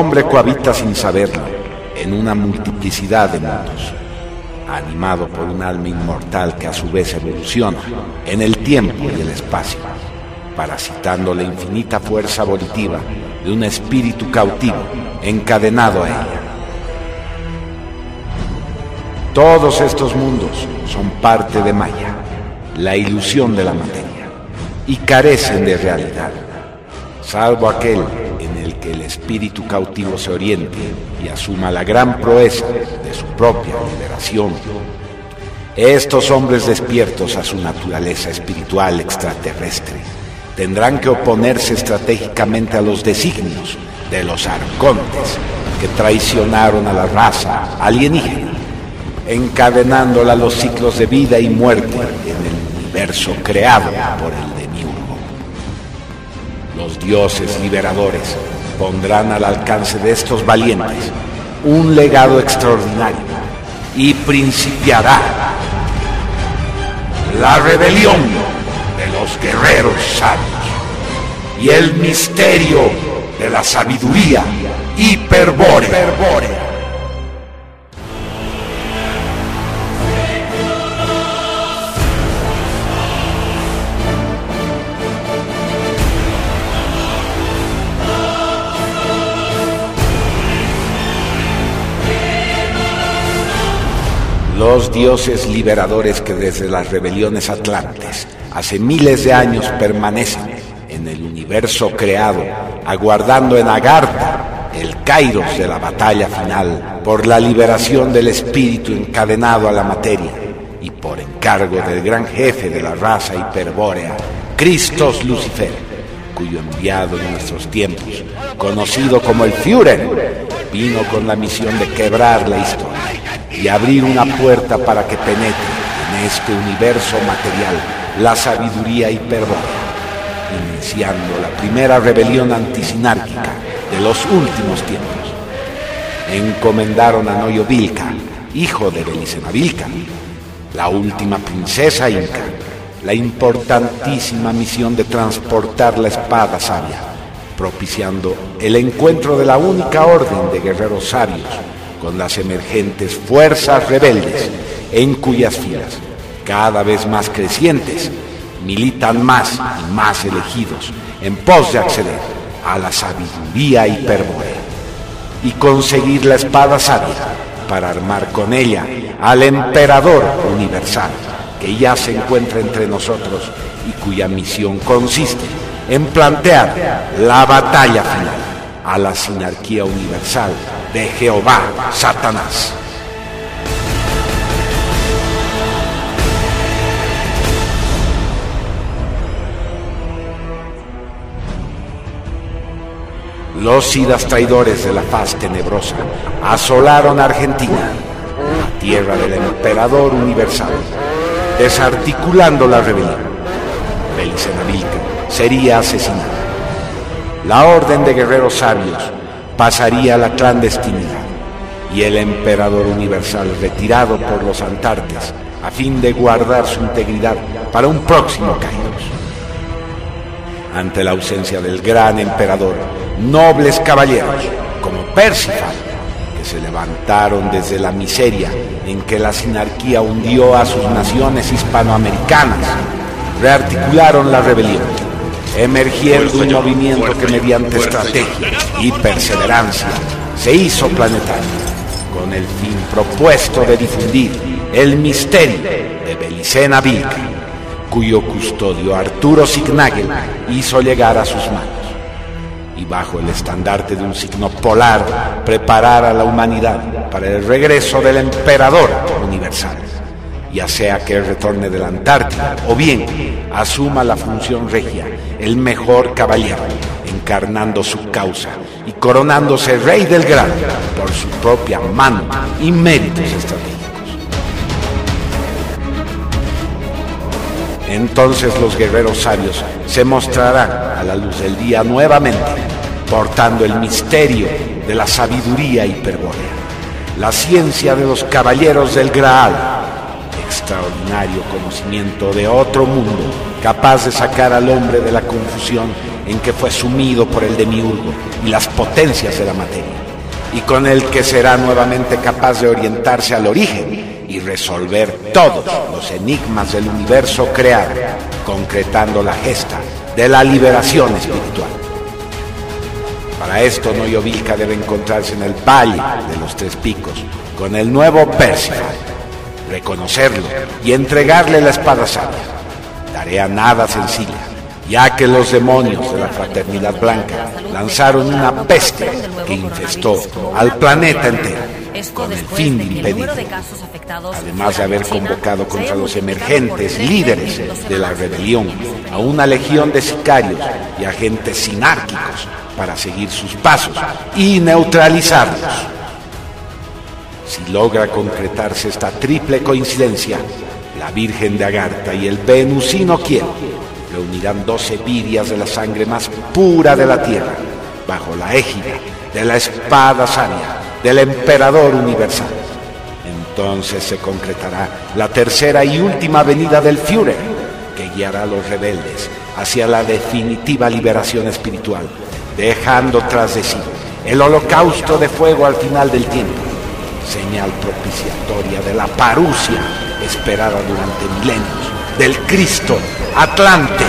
hombre cohabita sin saberlo en una multiplicidad de mundos, animado por un alma inmortal que a su vez evoluciona en el tiempo y el espacio, parasitando la infinita fuerza volitiva de un espíritu cautivo encadenado a ella. Todos estos mundos son parte de Maya, la ilusión de la materia, y carecen de realidad, salvo aquel el que el espíritu cautivo se oriente y asuma la gran proeza de su propia liberación. Estos hombres despiertos a su naturaleza espiritual extraterrestre tendrán que oponerse estratégicamente a los designios de los arcontes que traicionaron a la raza alienígena, encadenándola a los ciclos de vida y muerte en el universo creado por el demiurgo. Los dioses liberadores pondrán al alcance de estos valientes un legado extraordinario y principiará la rebelión de los guerreros sabios y el misterio de la sabiduría hiperbórea. Los dioses liberadores que desde las rebeliones atlantes hace miles de años permanecen en el universo creado, aguardando en Agartha el kairos de la batalla final por la liberación del espíritu encadenado a la materia y por encargo del gran jefe de la raza hiperbórea, Christos Lucifer, cuyo enviado en nuestros tiempos, conocido como el Führer, vino con la misión de quebrar la historia y abrir una puerta para que penetre en este universo material la sabiduría hiperbórea, iniciando la primera rebelión antisinárquica de los últimos tiempos. Encomendaron a Noyo Vilca, hijo de Belicena Vilca, la última princesa inca, la importantísima misión de transportar la espada sabia, propiciando el encuentro de la única orden de guerreros sabios con las emergentes fuerzas rebeldes en cuyas filas, cada vez más crecientes, militan más y más elegidos en pos de acceder a la sabiduría hiperbórea y conseguir la espada sabia para armar con ella al emperador universal que ya se encuentra entre nosotros y cuya misión consiste en plantear la batalla final a la sinarquía universal de Jehová, Satanás. Los idas traidores de la faz tenebrosa asolaron Argentina, la tierra del emperador universal, desarticulando la rebelión. Belicena Vilca sería asesinada. La orden de guerreros sabios pasaría a la clandestinidad y el emperador universal retirado por los Antartes a fin de guardar su integridad para un próximo Kairos. Ante la ausencia del gran emperador, nobles caballeros como Percival, que se levantaron desde la miseria en que la sinarquía hundió a sus naciones hispanoamericanas, rearticularon la rebelión, emergiendo un movimiento que mediante estrategia y perseverancia se hizo planetario, con el fin propuesto de difundir el misterio de Belicena Vilca, cuyo custodio Arturo Signagel hizo llegar a sus manos y bajo el estandarte de un signo polar preparar a la humanidad para el regreso del emperador universal, ya sea que retorne de la Antártida o bien asuma la función regia, el mejor caballero, encarnando su causa y coronándose rey del gran por su propia mano y méritos estratégicos. Entonces los guerreros sabios se mostrarán a la luz del día nuevamente, portando el misterio de la sabiduría hiperbórea, la ciencia de los caballeros del Graal, extraordinario conocimiento de otro mundo, capaz de sacar al hombre de la confusión en que fue sumido por el demiurgo y las potencias de la materia, y con el que será nuevamente capaz de orientarse al origen y resolver todos los enigmas del universo creado, concretando la gesta de la liberación espiritual. Para esto Noyovilca debe encontrarse en el Valle de los Tres Picos con el nuevo Percival, reconocerlo y entregarle la espada sabia. Tarea nada sencilla, ya que los demonios de la Fraternidad Blanca lanzaron una peste que infestó al planeta entero con el fin de impedir, además de haber convocado contra los emergentes líderes de la rebelión a una legión de sicarios y agentes sinárquicos para seguir sus pasos y neutralizarlos. Si logra concretarse esta triple coincidencia, la Virgen de Agartha y el Venusino Quiero reunirán doce virias de la sangre más pura de la tierra bajo la égida de la espada sabia del emperador universal. Entonces se concretará la tercera y última venida del Führer, que guiará a los rebeldes hacia la definitiva liberación espiritual, dejando tras de sí el holocausto de fuego al final del tiempo, señal propiciatoria de la parucia esperada durante milenios del Cristo Atlante.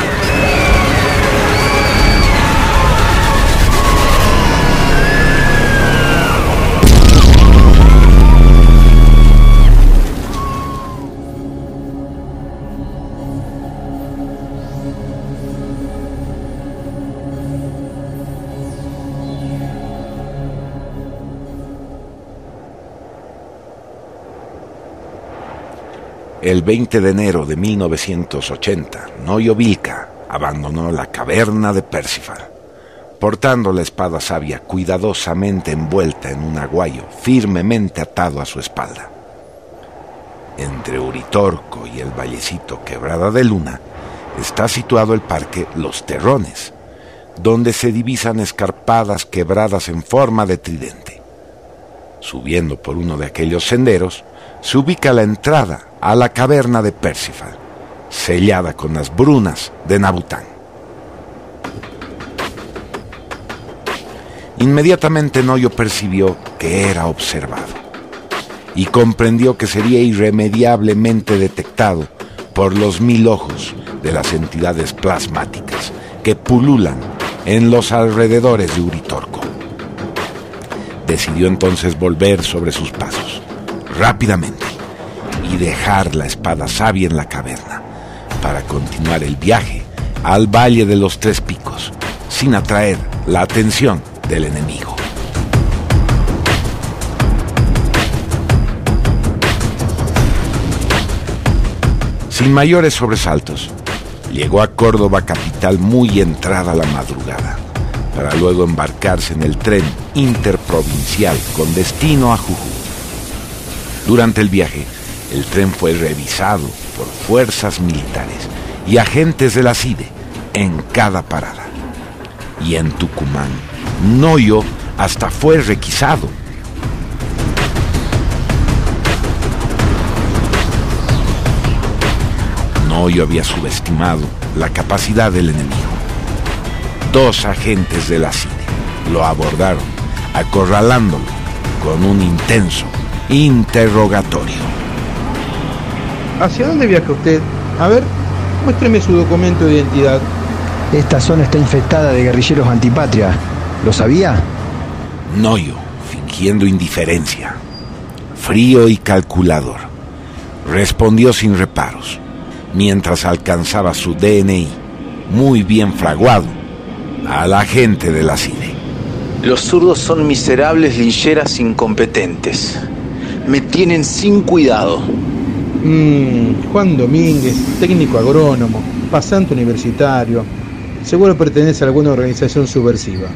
El 20 de enero de 1980, Noyo Vilca abandonó la caverna de Percival, portando la espada sabia cuidadosamente envuelta en un aguayo firmemente atado a su espalda. Entre Uritorco y el vallecito Quebrada de Luna está situado el parque Los Terrones, donde se divisan escarpadas quebradas en forma de tridente. Subiendo por uno de aquellos senderos, se ubica la entrada a la caverna de Percival, sellada con las brunas de Nabután. Inmediatamente Noyo percibió que era observado y comprendió que sería irremediablemente detectado por los mil ojos de las entidades plasmáticas que pululan en los alrededores de Uritorco. Decidió entonces volver sobre sus pasos, rápidamente y dejar la espada sabia en la caverna para continuar el viaje al Valle de los Tres Picos sin atraer la atención del enemigo. Sin mayores sobresaltos, llegó a Córdoba capital muy entrada la madrugada, para luego embarcarse en el tren interprovincial con destino a Jujuy. Durante el viaje, el tren fue revisado por fuerzas militares y agentes de la CIDE en cada parada. Y en Tucumán, Noyo hasta fue requisado. Noyo había subestimado la capacidad del enemigo. Dos agentes de la CIDE lo abordaron, acorralándolo con un intenso interrogatorio. ¿Hacia dónde viaja usted? A ver, muéstreme su documento de identidad. Esta zona está infectada de guerrilleros antipatria. ¿Lo sabía? Noyo, fingiendo indiferencia, frío y calculador, respondió sin reparos, mientras alcanzaba su DNI, muy bien fraguado, a la gente de la CIDE. Los zurdos son miserables lincheras incompetentes. Me tienen sin cuidado. Mm, Juan Domínguez, técnico agrónomo, pasante universitario. Seguro pertenece a alguna organización subversiva.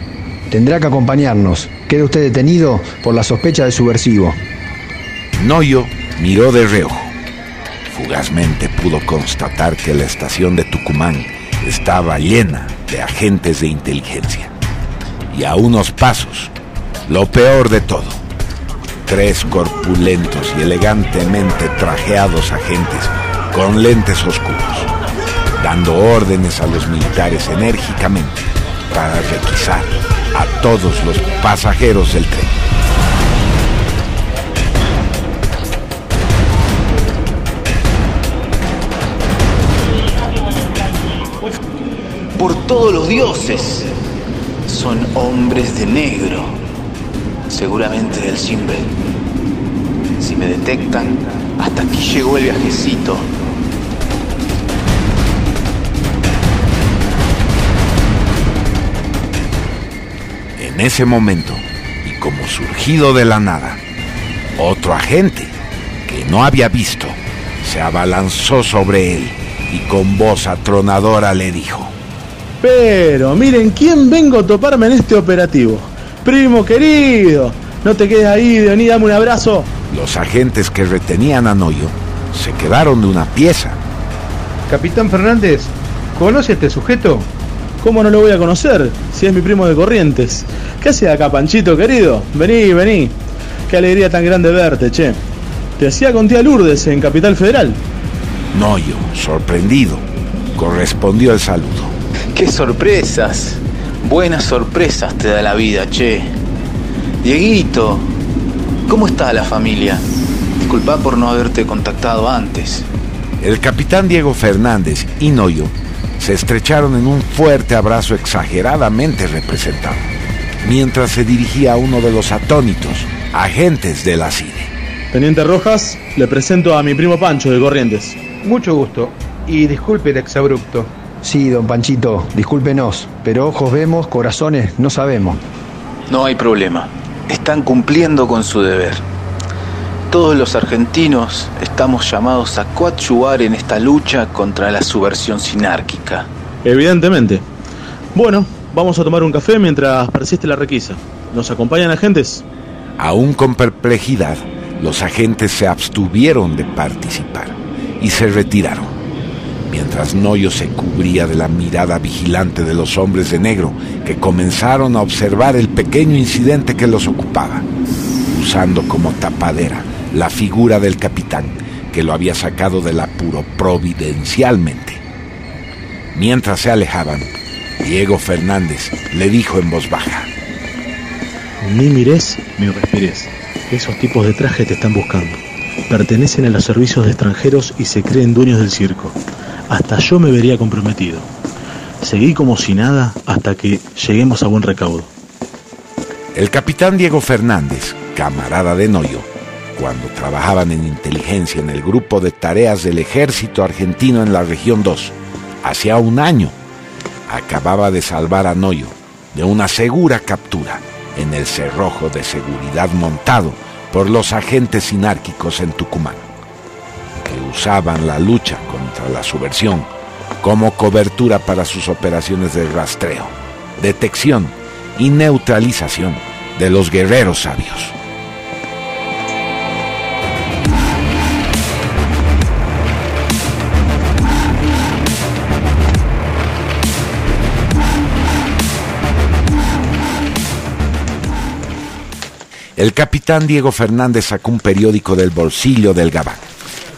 Tendrá que acompañarnos. Queda usted detenido por la sospecha de subversivo. Noyo miró de reojo. Fugazmente pudo constatar que la estación de Tucumán estaba llena de agentes de inteligencia. Y a unos pasos, lo peor de todo, tres corpulentos y elegantemente trajeados agentes con lentes oscuros, dando órdenes a los militares enérgicamente para requisar a todos los pasajeros del tren. Por todos los dioses. Son hombres de negro. Seguramente del Simbel. Si me detectan, hasta aquí llegó el viajecito. En ese momento, y como surgido de la nada, otro agente que no había visto se abalanzó sobre él y con voz atronadora le dijo, Pero miren quién vengo a toparme en este operativo. Primo querido, no te quedes ahí, vení, dame un abrazo. los agentes que retenían a Noyo se quedaron de una pieza. Capitán Fernández, ¿conoce a este sujeto? ¿Cómo no lo voy a conocer si es mi primo de Corrientes? ¿Qué haces acá, Panchito querido? Vení, vení. Qué alegría tan grande verte, che. Te hacía con tía Lourdes en Capital Federal. Noyo, sorprendido, correspondió el saludo. ¡Qué sorpresas! Buenas sorpresas te da la vida, che. Dieguito, ¿cómo está la familia? Disculpa por no haberte contactado antes. El capitán Diego Fernández y Noyo se estrecharon en un fuerte abrazo exageradamente representado, mientras se dirigía a uno de los atónitos agentes de la CIDE. Teniente Rojas, le presento a mi primo Pancho de Corrientes. Mucho gusto. Y disculpe el exabrupto. Sí, don Panchito, discúlpenos, pero ojos vemos, corazones no sabemos. No hay problema. Están cumpliendo con su deber. Todos los argentinos estamos llamados a coadyuvar en esta lucha contra la subversión sinárquica. Evidentemente. Bueno, vamos a tomar un café mientras persiste la requisa. ¿Nos acompañan agentes? Aún con perplejidad, los agentes se abstuvieron de participar y se retiraron, mientras Noyo se cubría de la mirada vigilante de los hombres de negro que comenzaron a observar el pequeño incidente que los ocupaba, usando como tapadera la figura del capitán que lo había sacado del apuro providencialmente. Mientras se alejaban, Diego Fernández le dijo en voz baja, Ni mires ni respires. Esos tipos de traje te están buscando. Pertenecen a los servicios de extranjeros y se creen dueños del circo. Hasta yo me vería comprometido. Seguí como si nada hasta que lleguemos a buen recaudo. El capitán Diego Fernández, camarada de Noyo, cuando trabajaban en inteligencia en el grupo de tareas del ejército argentino en la región 2, hacía un año, acababa de salvar a Noyo de una segura captura en el cerrojo de seguridad montado por los agentes sinárquicos en Tucumán, que usaban la lucha la subversión como cobertura para sus operaciones de rastreo, detección y neutralización de los guerreros sabios. El capitán Diego Fernández sacó un periódico del bolsillo del gabán.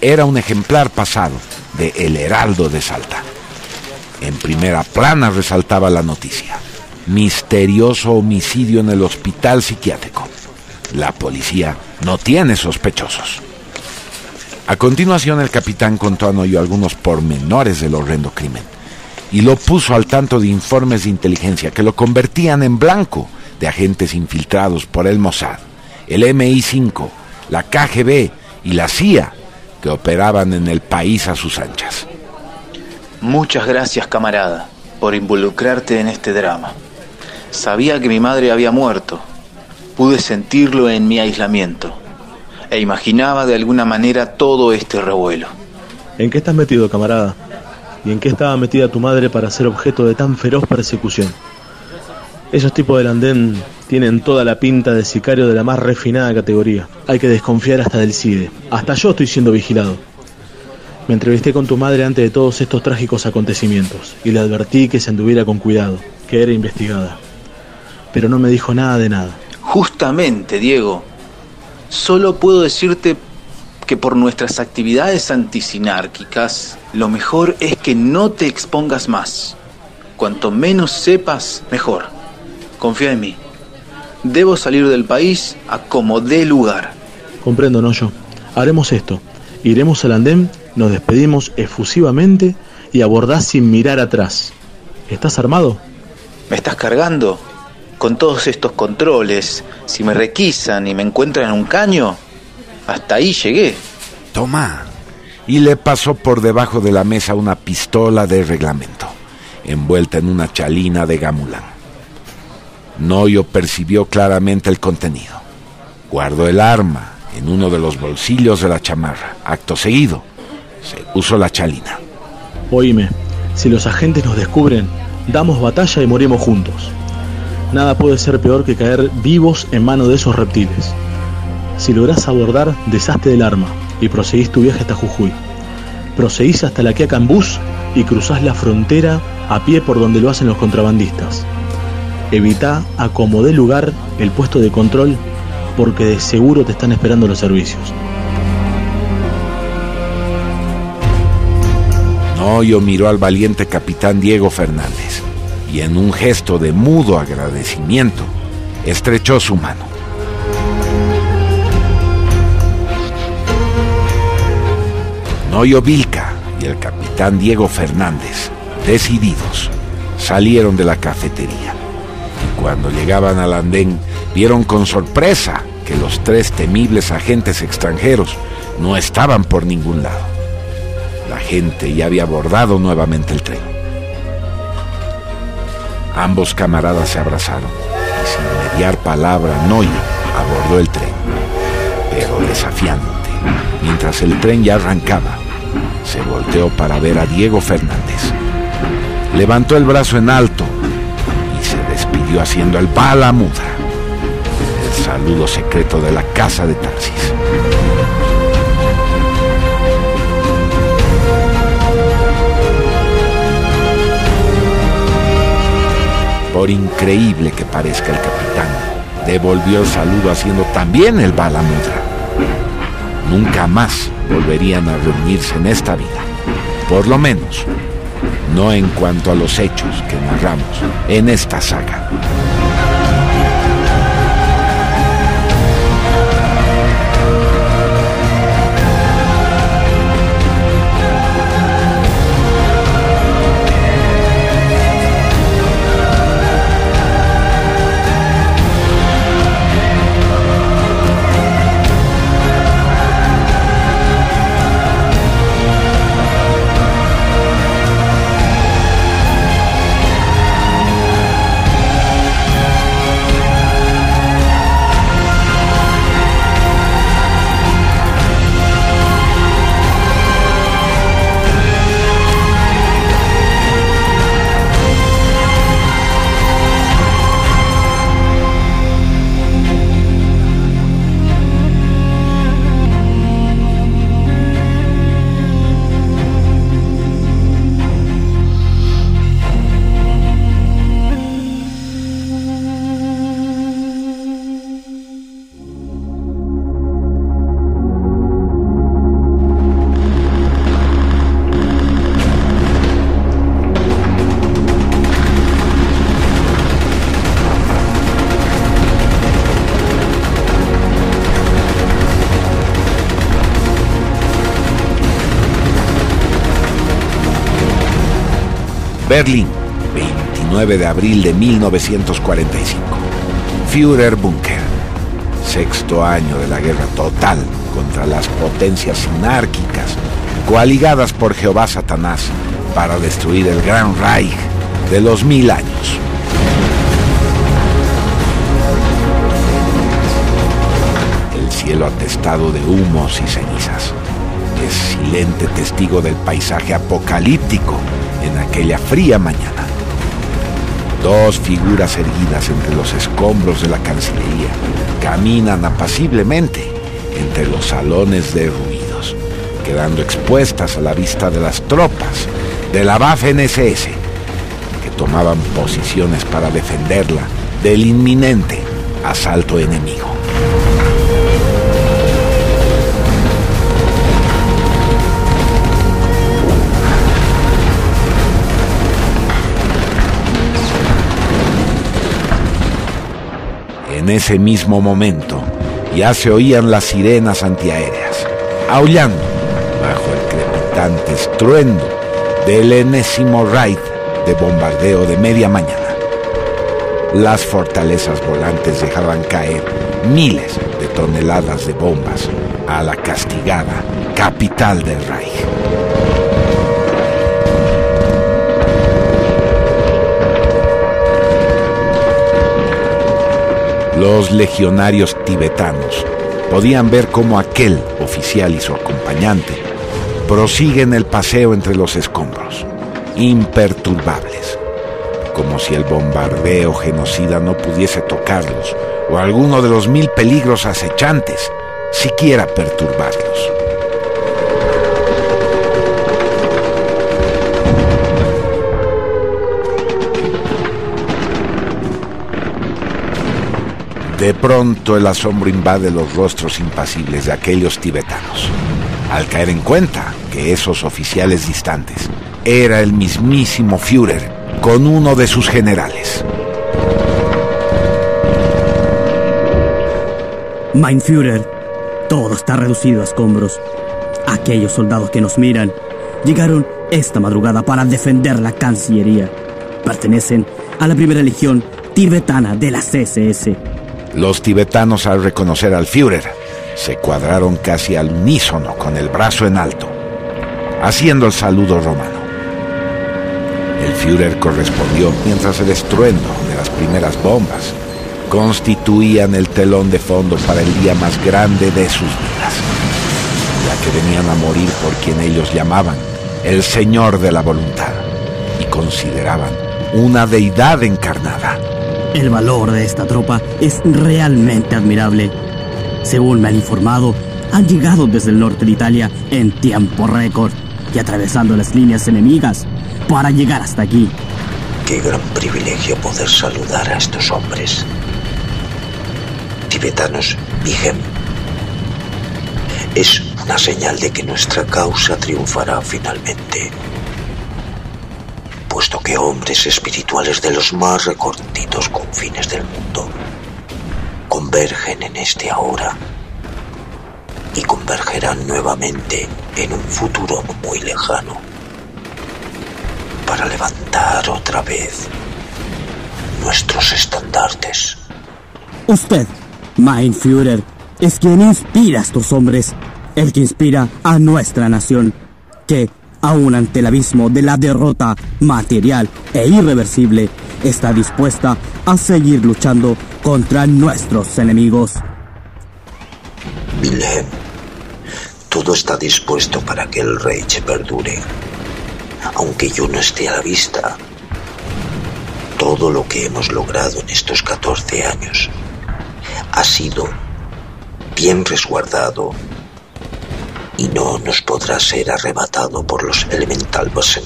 Era un ejemplar pasado de El Heraldo de Salta. En primera plana resaltaba la noticia. Misterioso homicidio en el hospital psiquiátrico. La policía no tiene sospechosos. A continuación el capitán contó a Noyo algunos pormenores del horrendo crimen y lo puso al tanto de informes de inteligencia que lo convertían en blanco de agentes infiltrados por el Mossad, el MI5, la KGB y la CIA que operaban en el país a sus anchas. Muchas gracias, camarada, por involucrarte en este drama. Sabía que mi madre había muerto. Pude sentirlo en mi aislamiento. E imaginaba de alguna manera todo este revuelo. ¿En qué estás metido, camarada? ¿Y en qué estaba metida tu madre para ser objeto de tan feroz persecución? Esos tipos del andén tienen toda la pinta de sicario de la más refinada categoría. Hay que desconfiar hasta del CIDE. Hasta yo estoy siendo vigilado. Me entrevisté con tu madre antes de todos estos trágicos acontecimientos y le advertí que se anduviera con cuidado, que era investigada. Pero no me dijo nada de nada. Justamente, Diego. Solo puedo decirte que por nuestras actividades antisinárquicas, lo mejor es que no te expongas más. Cuanto menos sepas, mejor. Confía en mí. Debo salir del país a como dé lugar. Comprendo, no yo. Haremos esto. Iremos al andén, nos despedimos efusivamente y abordás sin mirar atrás. ¿Estás armado? ¿Me estás cargando? Con todos estos controles, si me requisan y me encuentran en un caño, hasta ahí llegué. Toma. Y le pasó por debajo de la mesa una pistola de reglamento, envuelta en una chalina de gamulán. Noyo percibió claramente el contenido. Guardó el arma en uno de los bolsillos de la chamarra. Acto seguido, se puso la chalina. Oíme, si los agentes nos descubren, damos batalla y morimos juntos. Nada puede ser peor que caer vivos en manos de esos reptiles. Si lográs abordar, deshazte del arma y proseguís tu viaje hasta Jujuy. Proseguís hasta la Quiaca en y cruzás la frontera a pie por donde lo hacen los contrabandistas. Evita a como lugar el puesto de control porque de seguro te están esperando los servicios. Noyo miró al valiente capitán Diego Fernández y en un gesto de mudo agradecimiento estrechó su mano. Noyo Vilca y el capitán Diego Fernández, decididos, salieron de la cafetería. Cuando llegaban al andén, vieron con sorpresa que los tres temibles agentes extranjeros no estaban por ningún lado. La gente ya había abordado nuevamente el tren. Ambos camaradas se abrazaron y sin mediar palabra, Noyo abordó el tren, pero desafiante. Mientras el tren ya arrancaba, se volteó para ver a Diego Fernández. Levantó el brazo en alto haciendo el bala muda, el saludo secreto de la casa de Tarsis. Por increíble que parezca el capitán, devolvió el saludo haciendo también el bala mudra. Nunca más volverían a reunirse en esta vida. Por lo menos, no en cuanto a los hechos que narramos en esta saga. Berlín, 29 de abril de 1945. Führer Bunker. Sexto año de la guerra total contra las potencias sinárquicas, coaligadas por Jehová Satanás para destruir el Gran Reich de los mil años. El cielo atestado de humos y cenizas es silente testigo del paisaje apocalíptico en aquella fría mañana. Dos figuras erguidas entre los escombros de la Cancillería caminan apaciblemente entre los salones derruidos, quedando expuestas a la vista de las tropas de la Waffen-SS, que tomaban posiciones para defenderla del inminente asalto enemigo. En ese mismo momento ya se oían las sirenas antiaéreas, aullando bajo el crepitante estruendo del enésimo raid de bombardeo de media mañana. Las fortalezas volantes dejaban caer miles de toneladas de bombas a la castigada capital del Reich. Los legionarios tibetanos podían ver cómo aquel oficial y su acompañante prosiguen el paseo entre los escombros, imperturbables, como si el bombardeo genocida no pudiese tocarlos o alguno de los mil peligros acechantes siquiera perturbarlos. De pronto el asombro invade los rostros impasibles de aquellos tibetanos, al caer en cuenta que esos oficiales distantes era el mismísimo Führer con uno de sus generales. Mein Führer, todo está reducido a escombros. Aquellos soldados que nos miran llegaron esta madrugada para defender la Cancillería. Pertenecen a la primera legión tibetana de la CSS. Los tibetanos al reconocer al Führer se cuadraron casi al unísono con el brazo en alto, haciendo el saludo romano. El Führer correspondió mientras el estruendo de las primeras bombas constituían el telón de fondo para el día más grande de sus vidas, ya que venían a morir por quien ellos llamaban el Señor de la Voluntad y consideraban una deidad encarnada. El valor de esta tropa es realmente admirable. Según me han informado, han llegado desde el norte de Italia en tiempo récord y atravesando las líneas enemigas para llegar hasta aquí. Qué gran privilegio poder saludar a estos hombres. Tibetanos Vigem. Es una señal de que nuestra causa triunfará finalmente. Puesto que hombres espirituales de los más recortitos confines del mundo convergen en este ahora y convergerán nuevamente en un futuro muy lejano para levantar otra vez nuestros estandartes. Usted, Mein Führer, es quien inspira a estos hombres, el que inspira a nuestra nación, que, aun ante el abismo de la derrota material e irreversible, está dispuesta a seguir luchando contra nuestros enemigos. Wilhelm, todo está dispuesto para que el Reich perdure. Aunque yo no esté a la vista, todo lo que hemos logrado en estos 14 años ha sido bien resguardado y no nos podrá ser arrebatado por los Elementalbasen.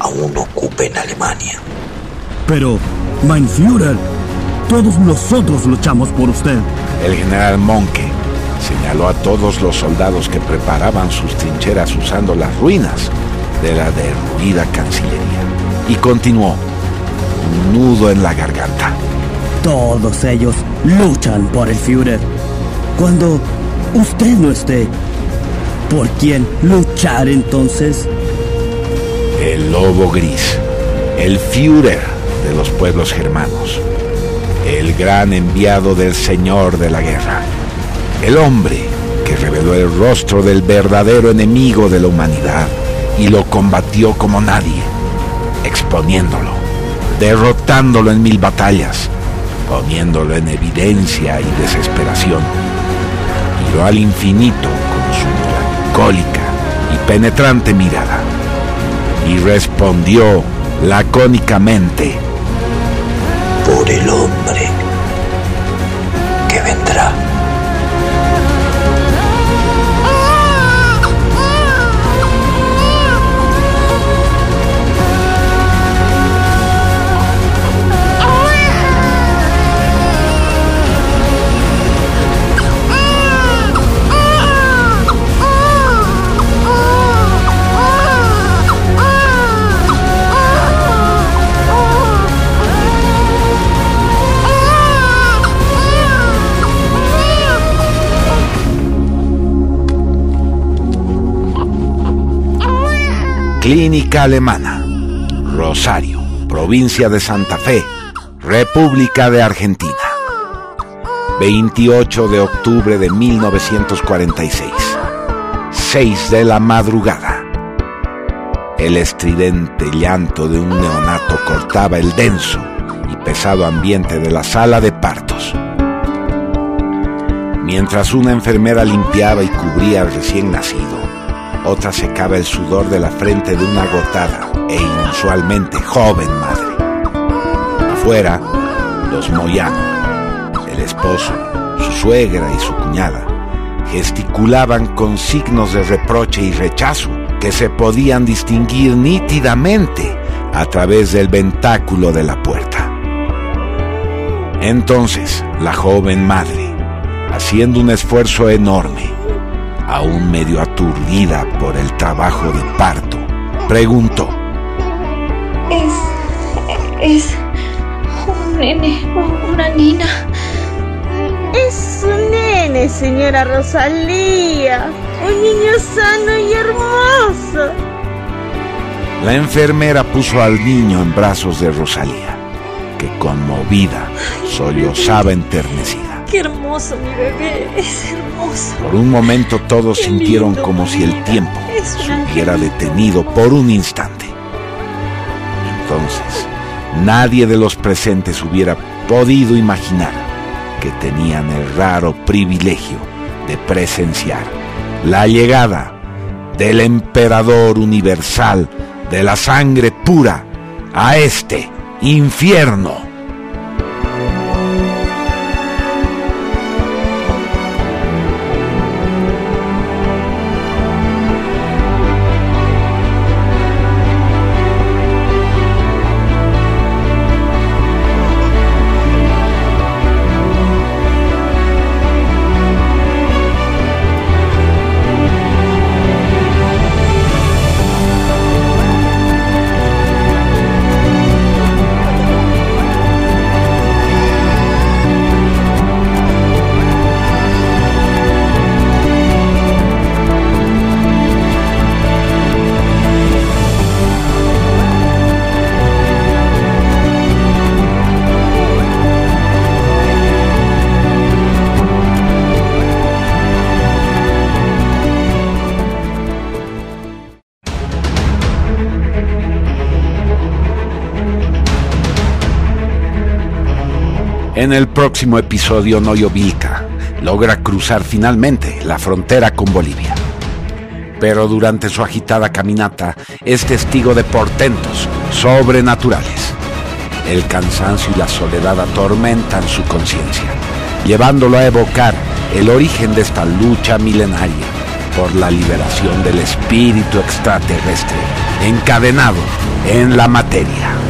Aún ocupen Alemania. Pero, Mein Führer, todos nosotros luchamos por usted. El general Monke señaló a todos los soldados que preparaban sus trincheras usando las ruinas de la derruida Cancillería y continuó, un nudo en la garganta. Todos ellos luchan por el Führer. Cuando usted no esté, ¿por quién luchar entonces? El lobo gris, el Führer de los pueblos germanos, el gran enviado del Señor de la guerra, el hombre que reveló el rostro del verdadero enemigo de la humanidad y lo combatió como nadie, exponiéndolo, derrotándolo en mil batallas, poniéndolo en evidencia y desesperación. Al infinito con su melancólica y penetrante mirada. Y respondió lacónicamente, por el hombre Clínica Alemana, Rosario, provincia de Santa Fe, República de Argentina. 28 de octubre de 1946. 6 de la madrugada. El estridente llanto de un neonato cortaba el denso y pesado ambiente de la sala de partos. Mientras una enfermera limpiaba y cubría al recién nacido, otra secaba el sudor de la frente de una agotada e inusualmente joven madre. Afuera, los Moyano, el esposo, su suegra y su cuñada, gesticulaban con signos de reproche y rechazo que se podían distinguir nítidamente a través del ventáculo de la puerta. Entonces, la joven madre, haciendo un esfuerzo enorme, aún medio aturdida por el trabajo de parto, preguntó. Es... es... un nene una nina. Es un nene, señora Rosalía. Un niño sano y hermoso. La enfermera puso al niño en brazos de Rosalía, que conmovida sollozaba enternecida. Qué hermoso mi bebé, es hermoso. Por un momento todos Qué sintieron lindo, como si el tiempo se hubiera detenido por un instante. Entonces, nadie de los presentes hubiera podido imaginar que tenían el raro privilegio de presenciar la llegada del emperador universal de la sangre pura a este infierno. En el próximo episodio, Noyo Vilca logra cruzar finalmente la frontera con Bolivia. Pero durante su agitada caminata es testigo de portentos sobrenaturales. El cansancio y la soledad atormentan su conciencia, llevándolo a evocar el origen de esta lucha milenaria por la liberación del espíritu extraterrestre encadenado en la materia.